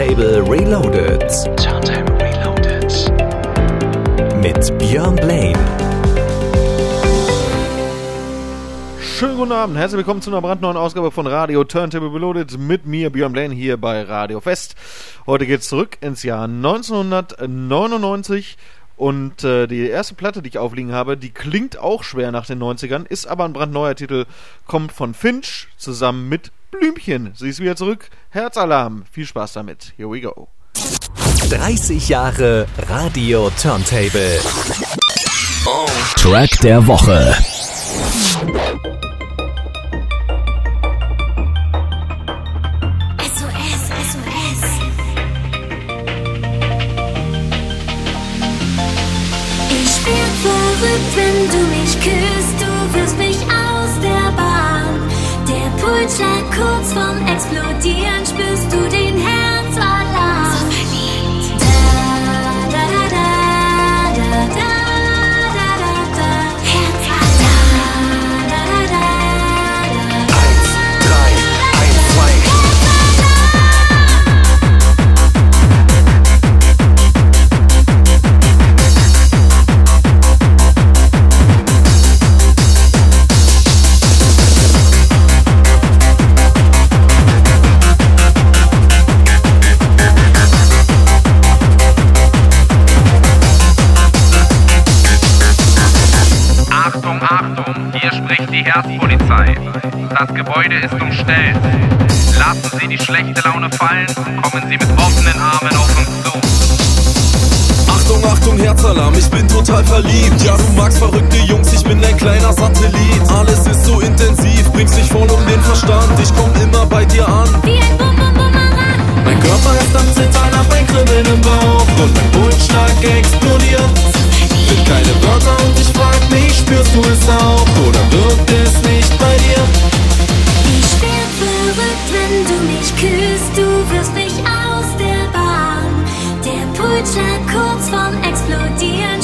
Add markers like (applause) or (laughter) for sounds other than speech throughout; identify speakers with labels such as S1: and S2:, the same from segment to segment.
S1: Turntable Reloaded. Turntable Reloaded. Mit Björn Blaine.
S2: Schönen guten Abend, herzlich willkommen zu einer brandneuen Ausgabe von Radio Turntable Reloaded mit mir, Björn Blaine, hier bei Radio Fest. Heute geht's zurück ins Jahr 1999 und äh, die erste Platte, die ich aufliegen habe, die klingt auch schwer nach den 90ern, ist aber ein brandneuer Titel, kommt von Finch zusammen mit Blümchen. Sie ist wieder zurück. Herzalarm. Viel Spaß damit. Here we go.
S1: 30 Jahre Radio Turntable. Track der Woche.
S3: SOS, SOS. Ich werd verrückt, wenn du mich küsst. Du wirst mich Bahn. Der Pulsschlag kurz vorm Explodieren. Spürst du den Herzalarm?
S4: Herzpolizei. Das Gebäude ist umstellt. Lassen Sie die schlechte Laune fallen, kommen Sie mit offenen Armen auf uns zu.
S5: Achtung, Achtung, Herzalarm, ich bin total verliebt. Ja, du magst verrückte Jungs, ich bin ein kleiner Satellit. Alles ist so intensiv, bringst dich voll um den Verstand. Ich komm immer bei dir an.
S3: Wie ein Bum Bum Bumerang.
S5: Mein Körper ist am Zittern, hab ein Kribbeln im Bauch. Und mein Pulsschlag explodiert. Sind keine Wörter und ich frag mich, spürst du es auch? Oder wirkt es nicht bei dir?
S3: Ich werd verrückt, wenn du mich küsst. Du wirst mich aus der Bahn. Der Pulsschlag kurz vorm Explodieren.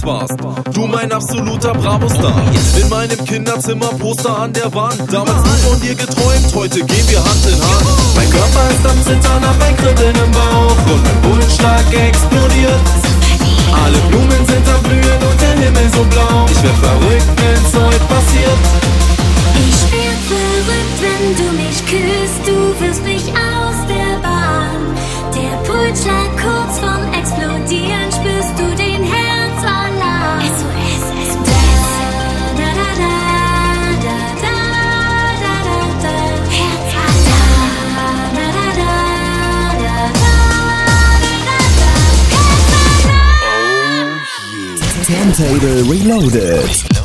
S5: Damals warst. Du mein absoluter Bravo-Star. In meinem Kinderzimmer Poster an der Wand. Damals nur von dir geträumt, heute gehen wir Hand in Hand. Mein Körper ist am Zittern, hab ein Kribbeln im Bauch und mein Pulsschlag explodiert. Alle Blumen sind am Blühen und der Himmel so blau. Ich werd verrückt, wenn's heute passiert.
S3: Ich werd verrückt, wenn du mich küsst. Du wirst mich aus der Bahn. Der Pulsschlag kurz vorm
S1: Potato Reloaded.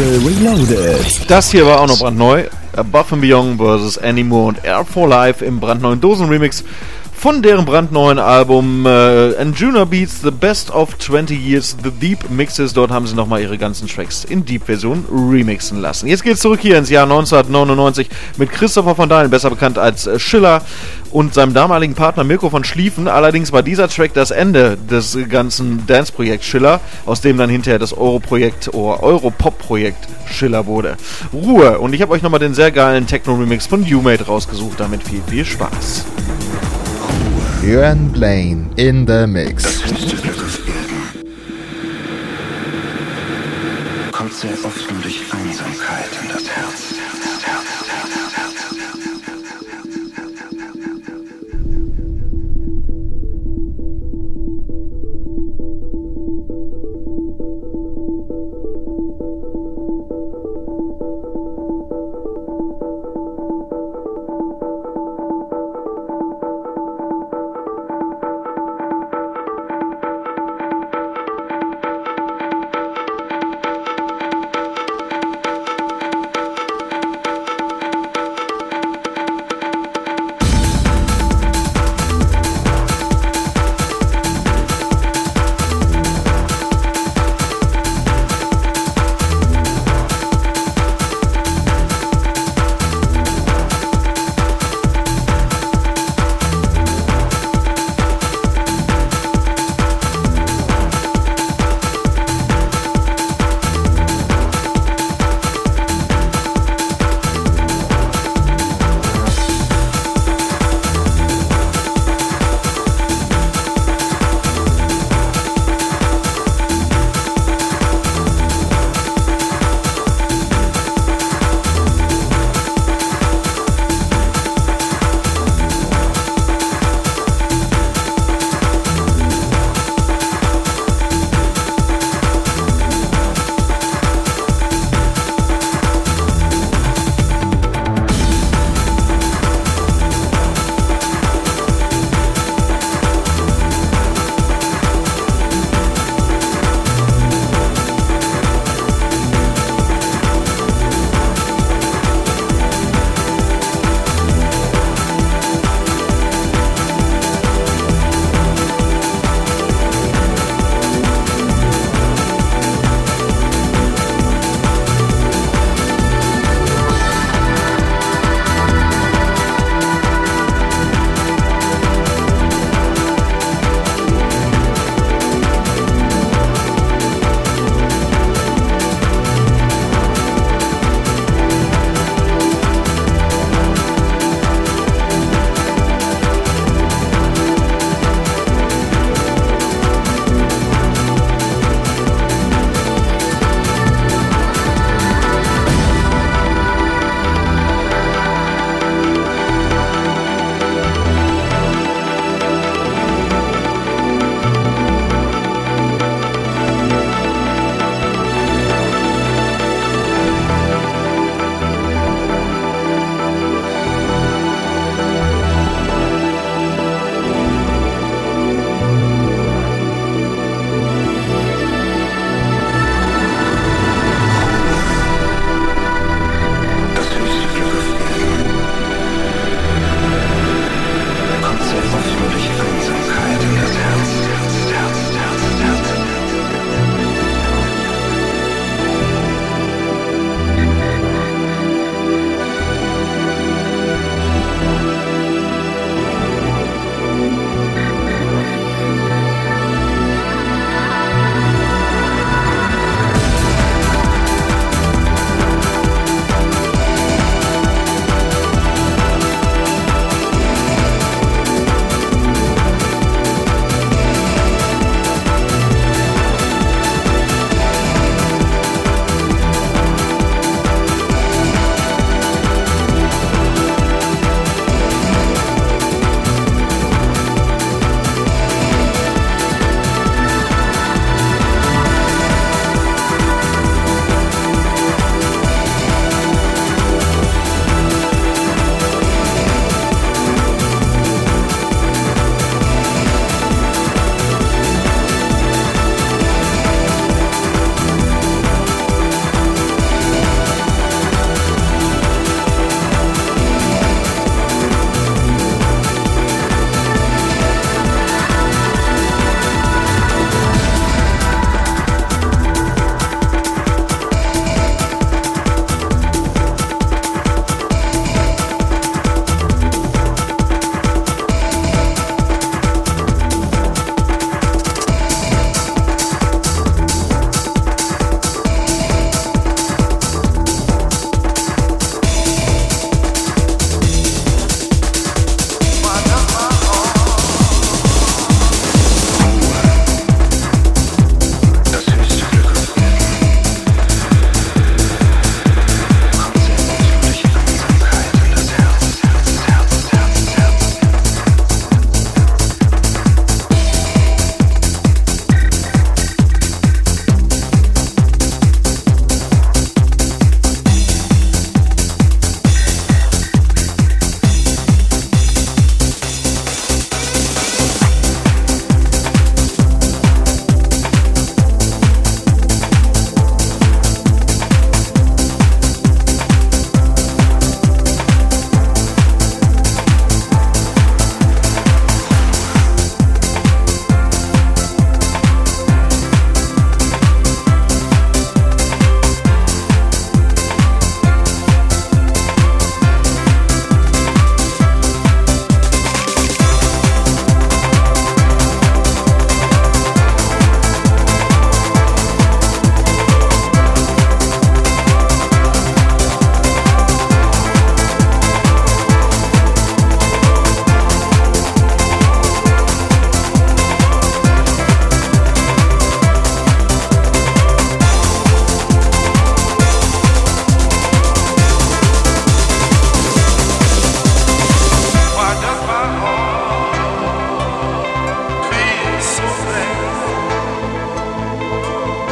S1: Reloaded.
S2: Das hier war auch noch brandneu. Above and Beyond vs. Anymore und Air for Life im brandneuen Dosen-Remix von deren brandneuen Album äh, Anjuna Beats The Best of 20 Years The Deep Mixes. Dort haben sie nochmal ihre ganzen Tracks in Deep-Version remixen lassen. Jetzt geht's zurück hier ins Jahr 1999 mit Christopher von Dahlen, besser bekannt als äh, Schiller, und seinem damaligen Partner Mirko von Schlieffen. Allerdings war dieser Track das Ende des ganzen Dance-Projekts Schiller, aus dem dann hinterher das Euro-Projekt oder Euro-Pop-Projekt Schiller wurde. Ruhe! Und ich habe euch nochmal den sehr geilen Techno-Remix von U-Mate rausgesucht. Damit viel, viel Spaß.
S6: Björn Blaine in the Mix.
S7: Kommt sehr oft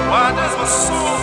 S7: What is my soul?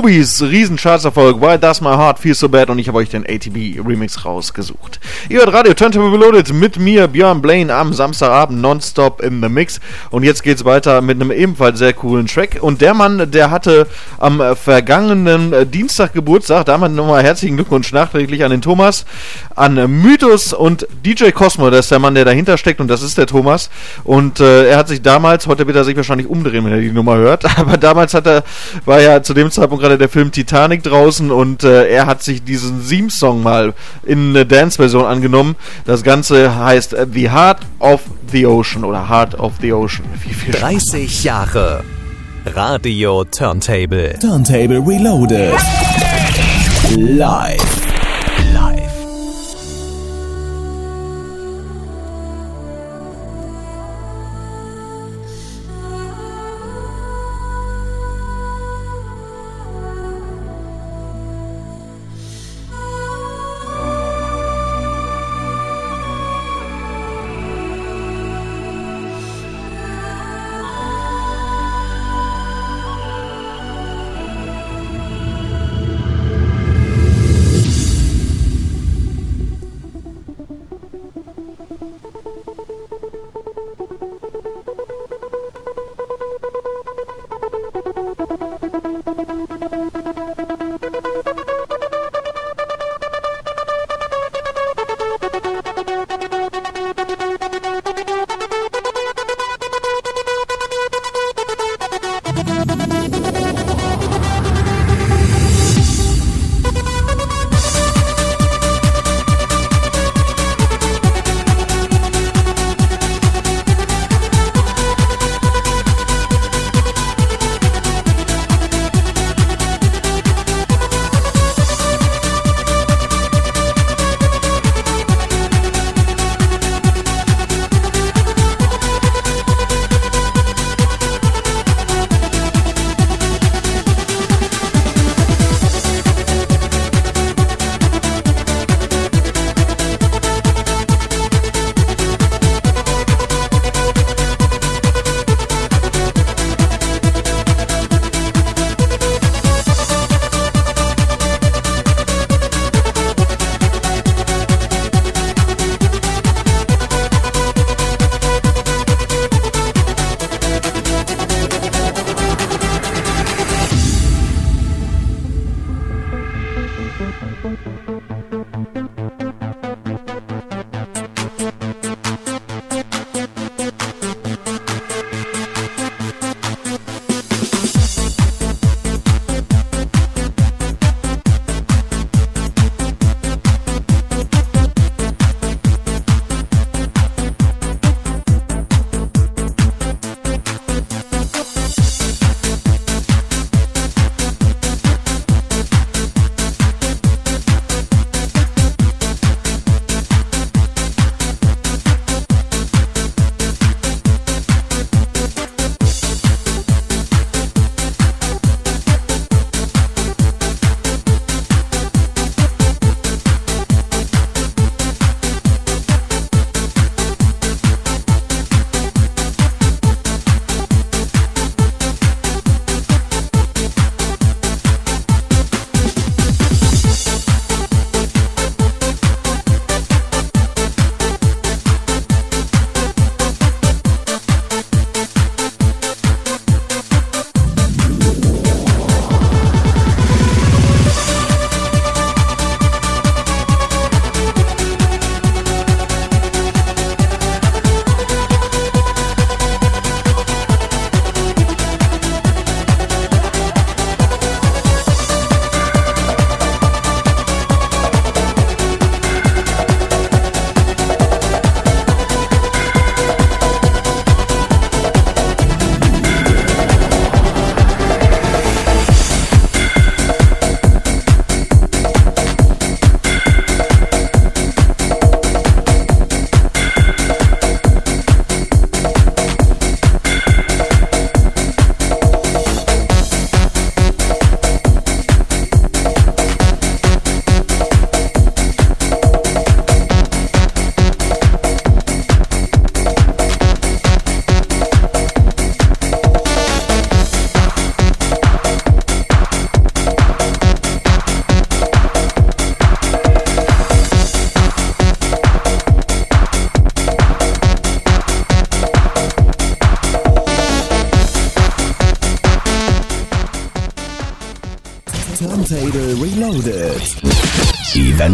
S2: Mobis Riesenchartserfolg Why Does My Heart Feel So Bad? Und ich habe euch den ATB Remix rausgesucht. Ihr hört Radio Turntable Reloaded mit mir, Björn Blaine, am Samstagabend nonstop in the Mix. Und jetzt geht's weiter mit einem ebenfalls sehr coolen Track. Und der Mann, der hatte am vergangenen äh, Dienstag Geburtstag, damit nochmal herzlichen Glückwunsch nachträglich an den Thomas, an Mythos und DJ Cosmo, das ist der Mann, der dahinter steckt und das ist der Thomas und äh, er hat sich damals, heute wird er sich wahrscheinlich umdrehen, wenn er die Nummer hört, (laughs) aber damals hat er, war ja zu dem Zeitpunkt gerade der Film Titanic draußen und äh, er hat sich diesen Theme-Song mal in eine Dance-Version angenommen. Das Ganze heißt äh, The Heart of the Ocean oder Heart of the Ocean.
S8: Wie viel 30 Jahre Radio Turntable.
S1: Turntable Reloaded. Live.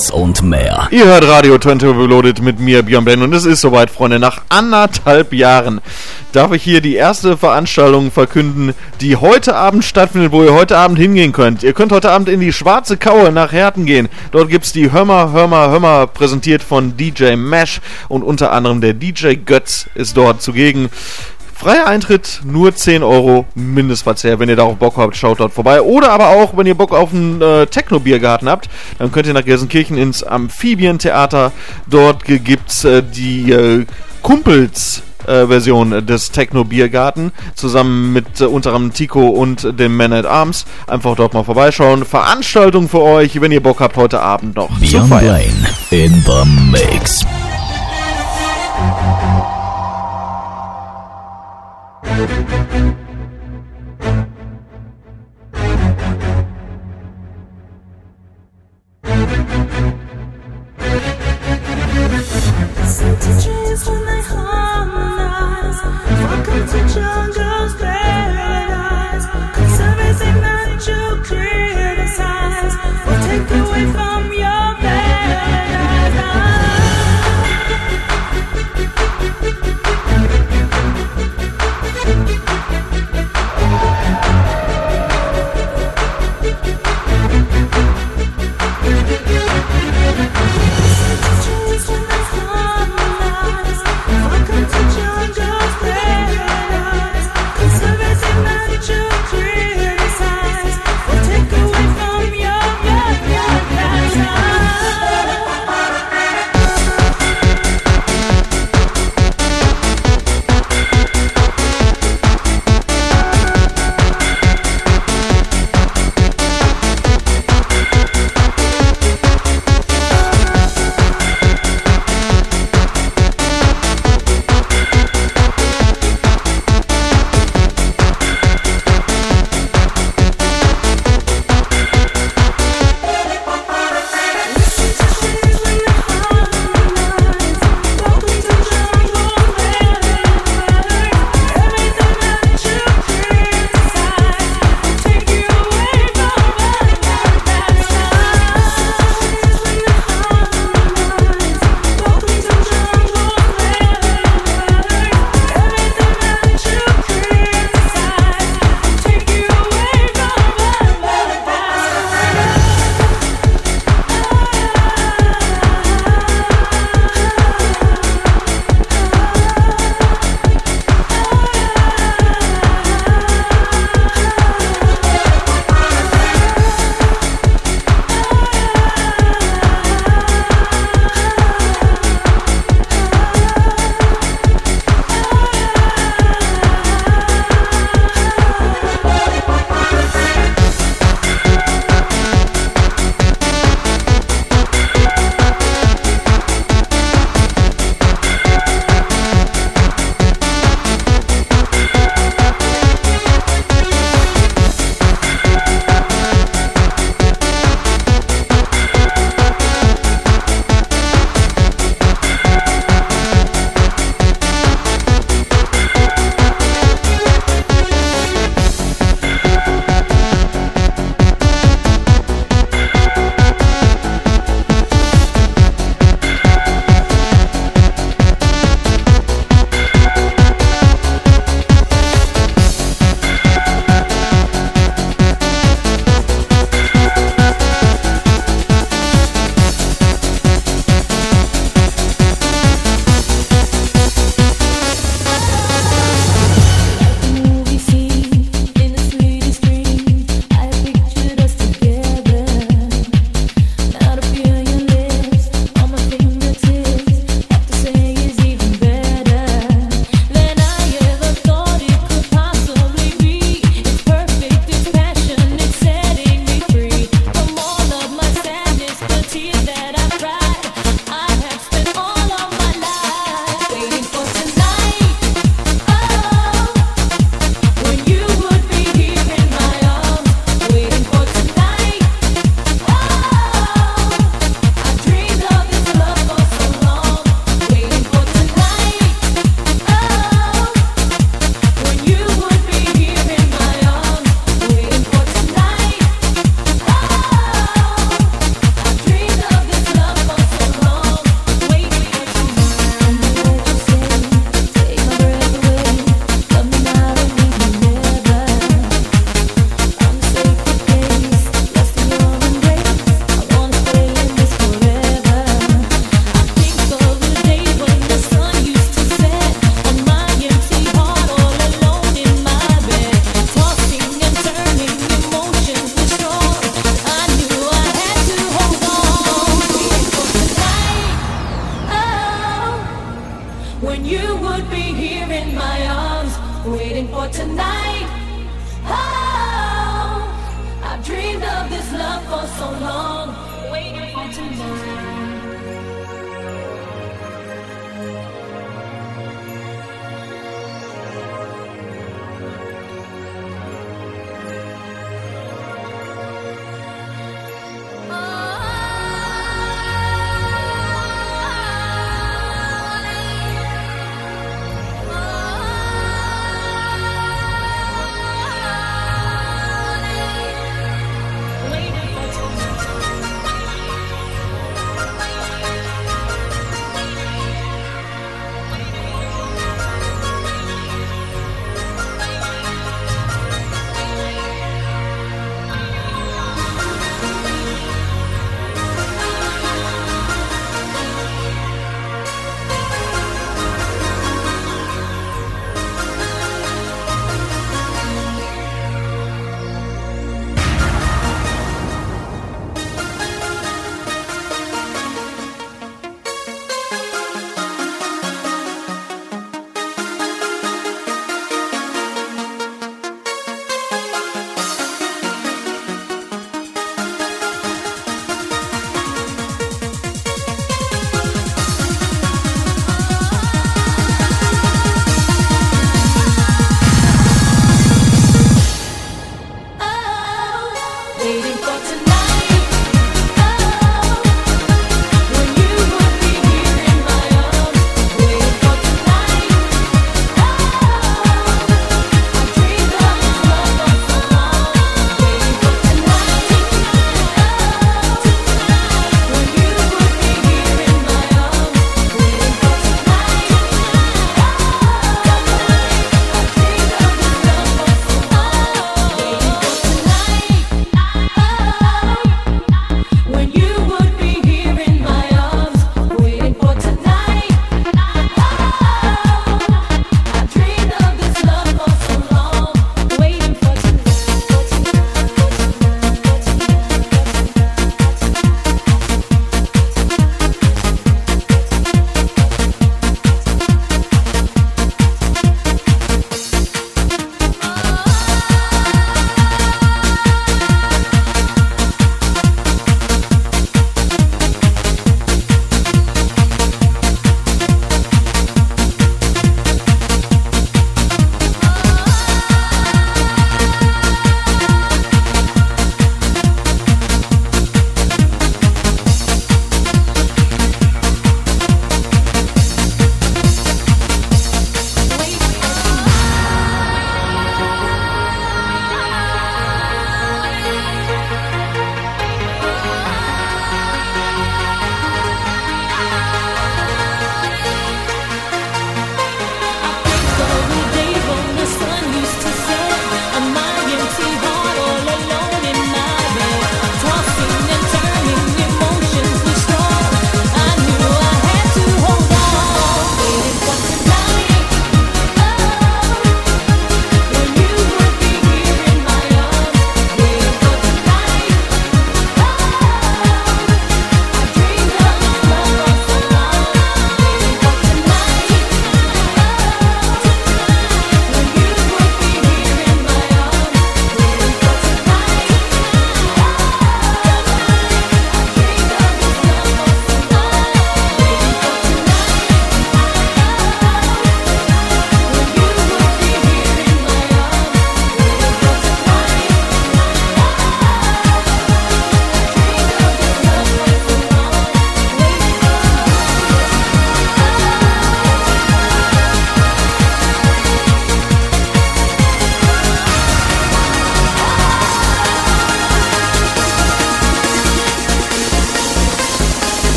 S1: Events und mehr.
S2: Ihr hört Radio Turntable Reloaded mit mir, Björn Blaine, und es ist soweit, Freunde. Nach anderthalb Jahren darf ich hier die erste Veranstaltung verkünden, die heute Abend stattfindet, wo ihr heute Abend hingehen könnt. Ihr könnt heute Abend in die Schwarze Kaue nach Herten gehen. Dort gibt es die Hörmer, Hörmer, Hörmer, präsentiert von DJ Mesh und unter anderem der DJ Götz ist dort zugegen. Freier Eintritt, nur 10 Euro Mindestverzehr. Wenn ihr darauf Bock habt, schaut dort vorbei. Oder aber auch, wenn ihr Bock auf einen äh, Techno-Biergarten habt, dann könnt ihr nach Gelsenkirchen ins Amphibientheater. Dort gibt's äh, die äh, Kumpels äh, Version des Techno Biergarten zusammen mit äh, unter anderem Tico und dem Man at Arms. Einfach dort mal vorbeischauen. Veranstaltung für euch, wenn ihr Bock habt, heute Abend noch zu
S1: Björn
S2: feiern.
S1: Blaine in the mix.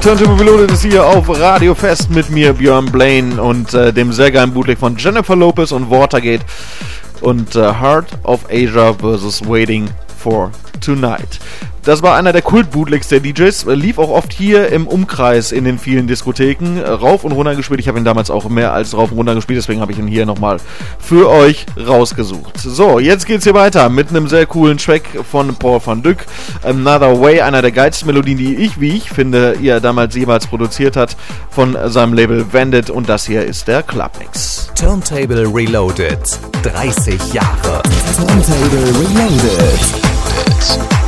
S2: Turntable Reloaded ist hier auf Radio Fest mit mir, Björn Blaine und äh, dem sehr geilen Bootleg von Jennifer Lopez und Watergate und äh, Heart of Asia vs. Waiting for Tonight. Das war einer der Kult-Bootlegs der DJs, äh, lief auch oft hier im Umkreis in den vielen Diskotheken, äh, rauf und runter gespielt. Ich habe ihn damals auch mehr als rauf und runter gespielt, deswegen habe ich ihn hier nochmal für euch rausgesucht. So, jetzt geht's hier weiter mit einem sehr coolen Track von Paul van Dyck. Another Way, einer der geilsten Melodien, die ich, wie ich finde, ihr damals jeweils produziert hat, von seinem Label Vandit und das hier ist der Clubmix.
S8: Turntable Reloaded. 30 Jahre.
S1: Turntable Reloaded.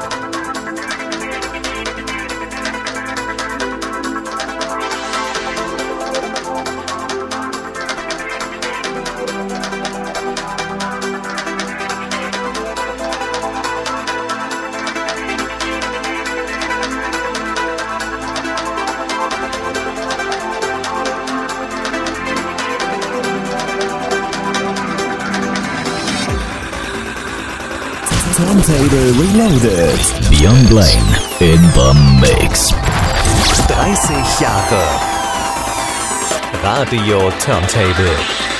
S1: Reloaded. Beyond Blaine in the Mix.
S8: 30 Jahre. Radio Turntable.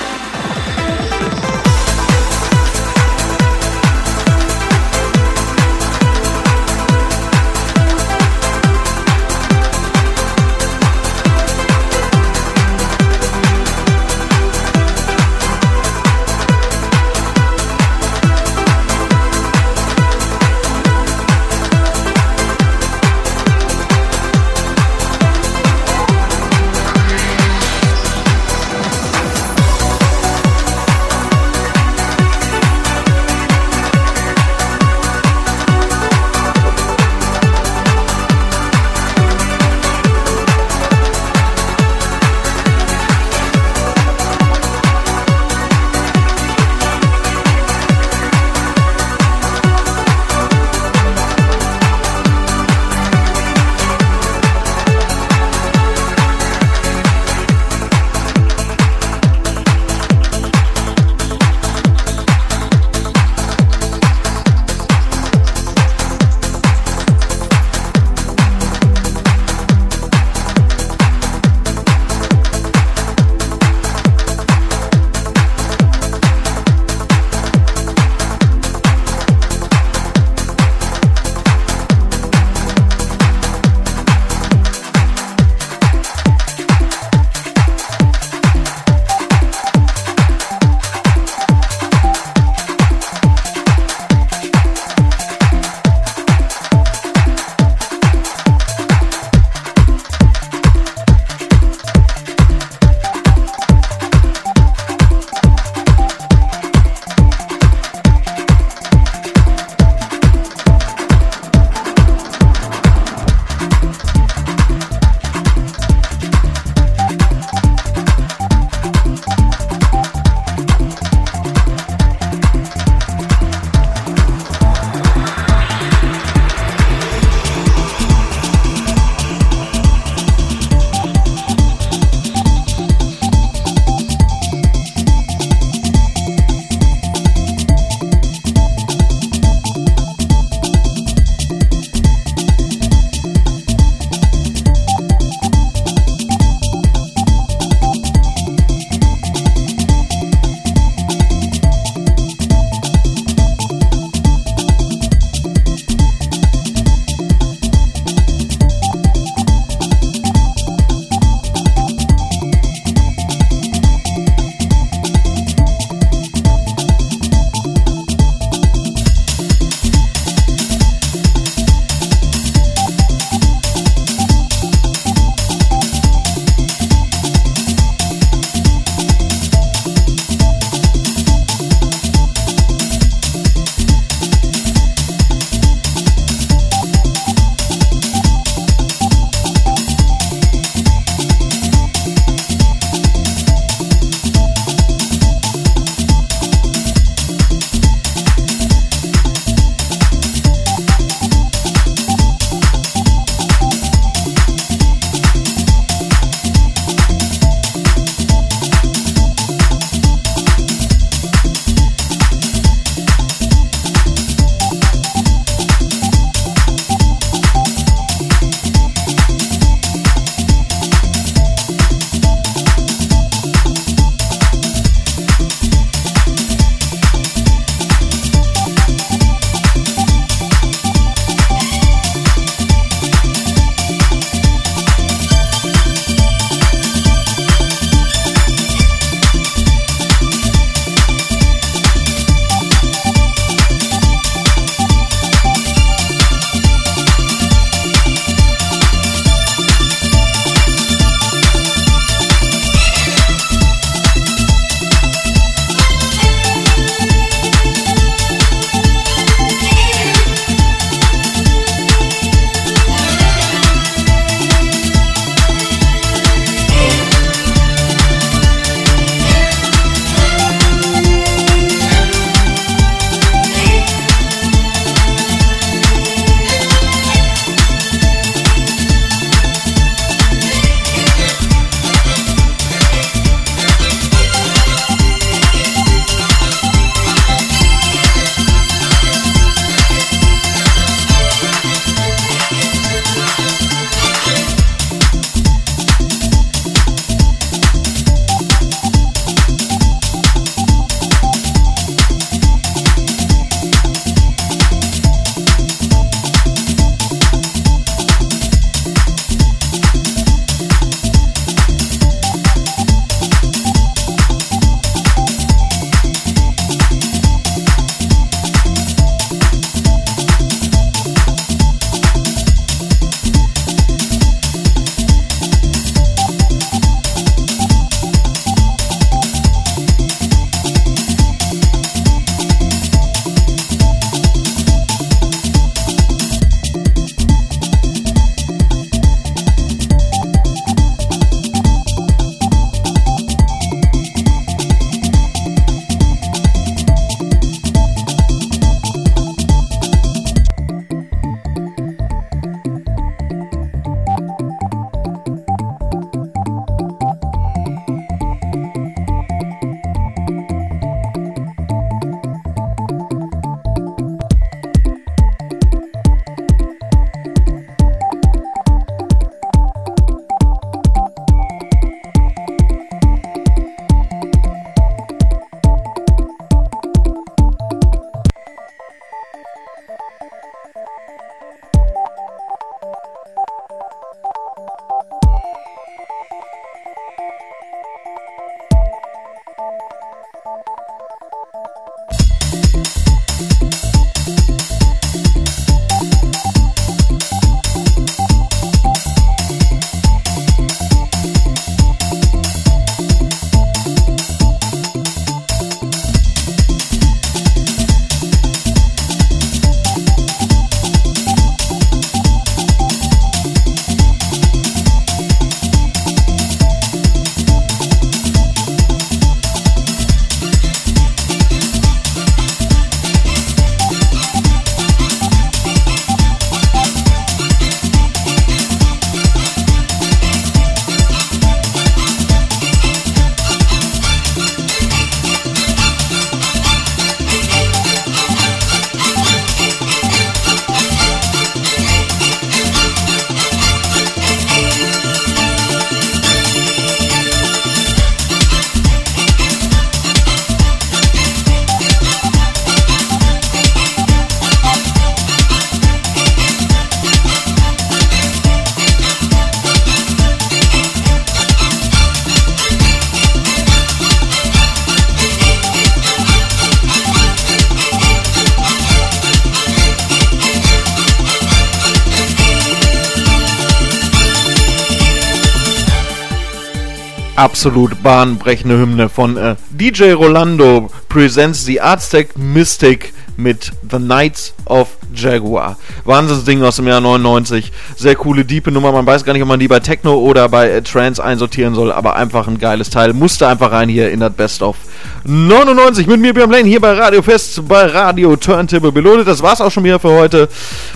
S2: Absolut bahnbrechende Hymne von äh, DJ Rolando presents the Aztec Mystic mit The Knights of Jaguar. Wahnsinnsding aus dem Jahr 99. Sehr coole, diepe Nummer. Man weiß gar nicht, ob man die bei Techno oder bei äh, Trance einsortieren soll, aber einfach ein geiles Teil. Musste einfach rein hier in das Best of 99 mit mir, Björn Lane, hier bei Radio Fest, bei Radio Turntable Beloaded. Das war's auch schon wieder für heute.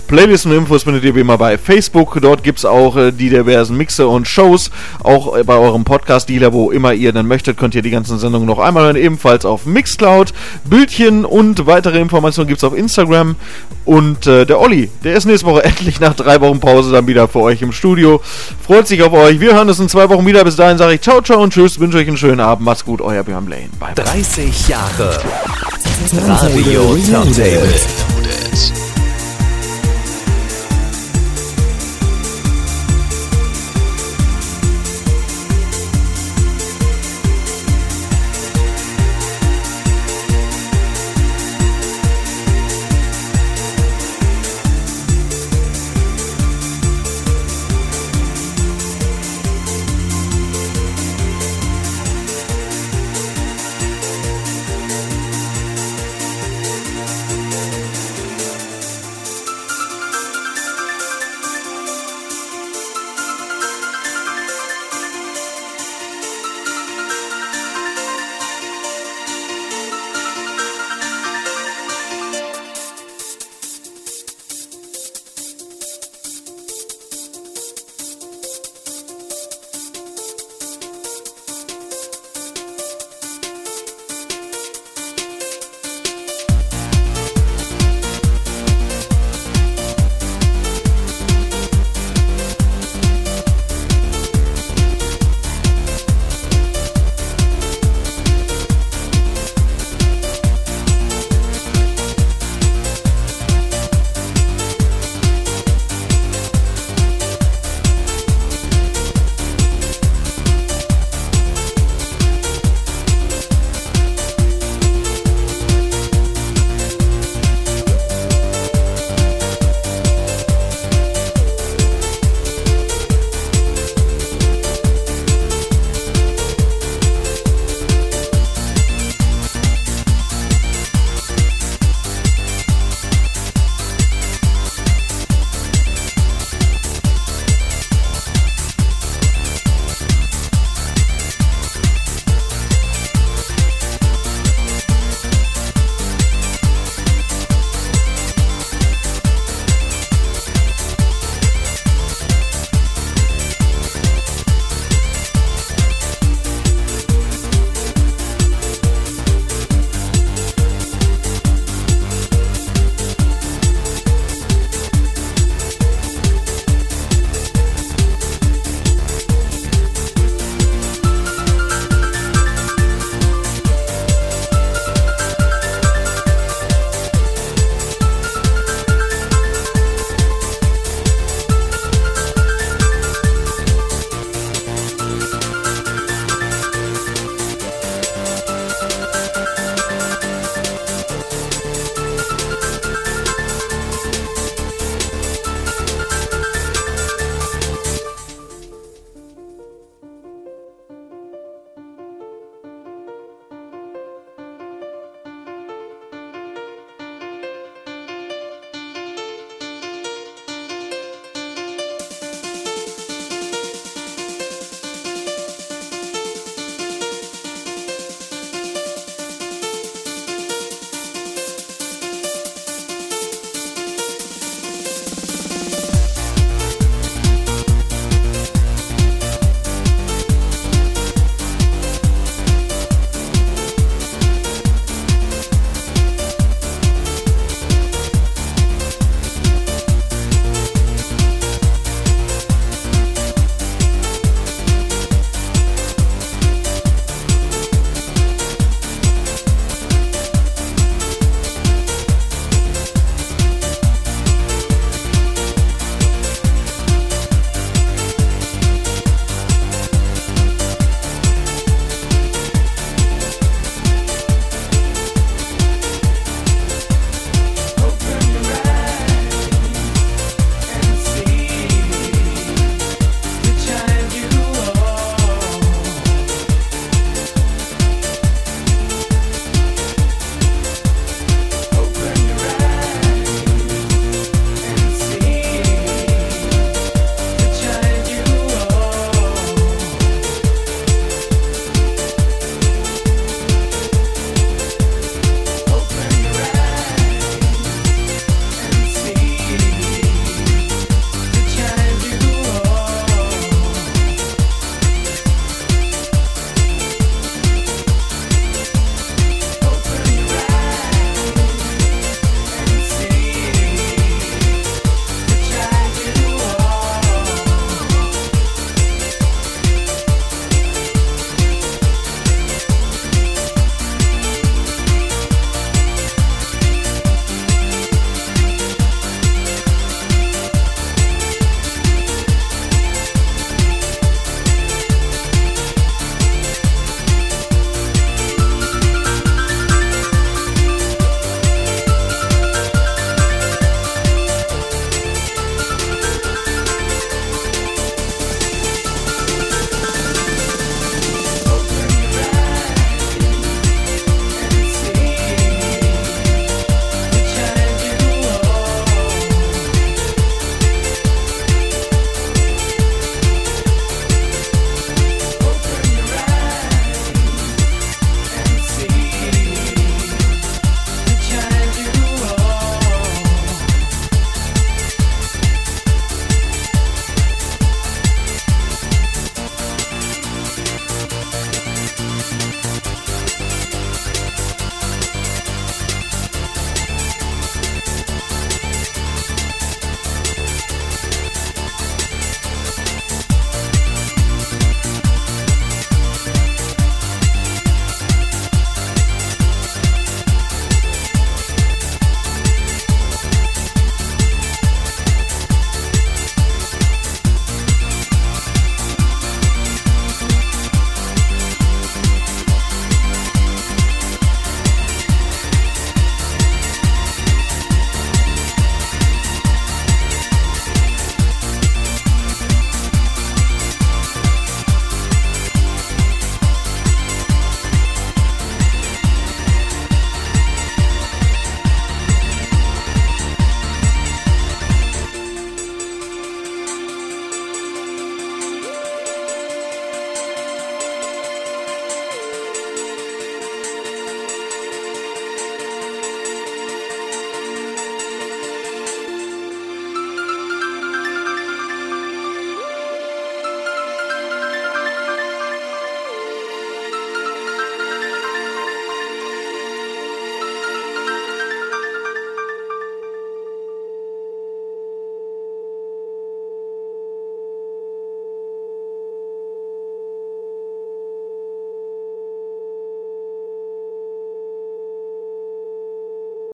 S2: Playlists und Infos findet ihr wie immer bei Facebook. Dort gibt's auch äh, die diversen Mixe und Shows. Auch äh, bei eurem Podcast-Dealer, wo immer ihr dann möchtet, könnt ihr die ganzen Sendungen noch einmal hören. Ebenfalls auf Mixcloud. Bildchen und weitere Informationen gibt's auf Instagram. Und äh, der Olli, der ist nächste Woche endlich nach drei Wochen Pause dann wieder für euch im Studio. Freut sich auf euch. Wir hören uns in zwei Wochen wieder. Bis dahin sage ich ciao, ciao und tschüss. Wünsche euch einen schönen Abend. Macht's gut. Euer Björn Lane. Bye. bye.
S8: 30 Jahre Radio Turntable.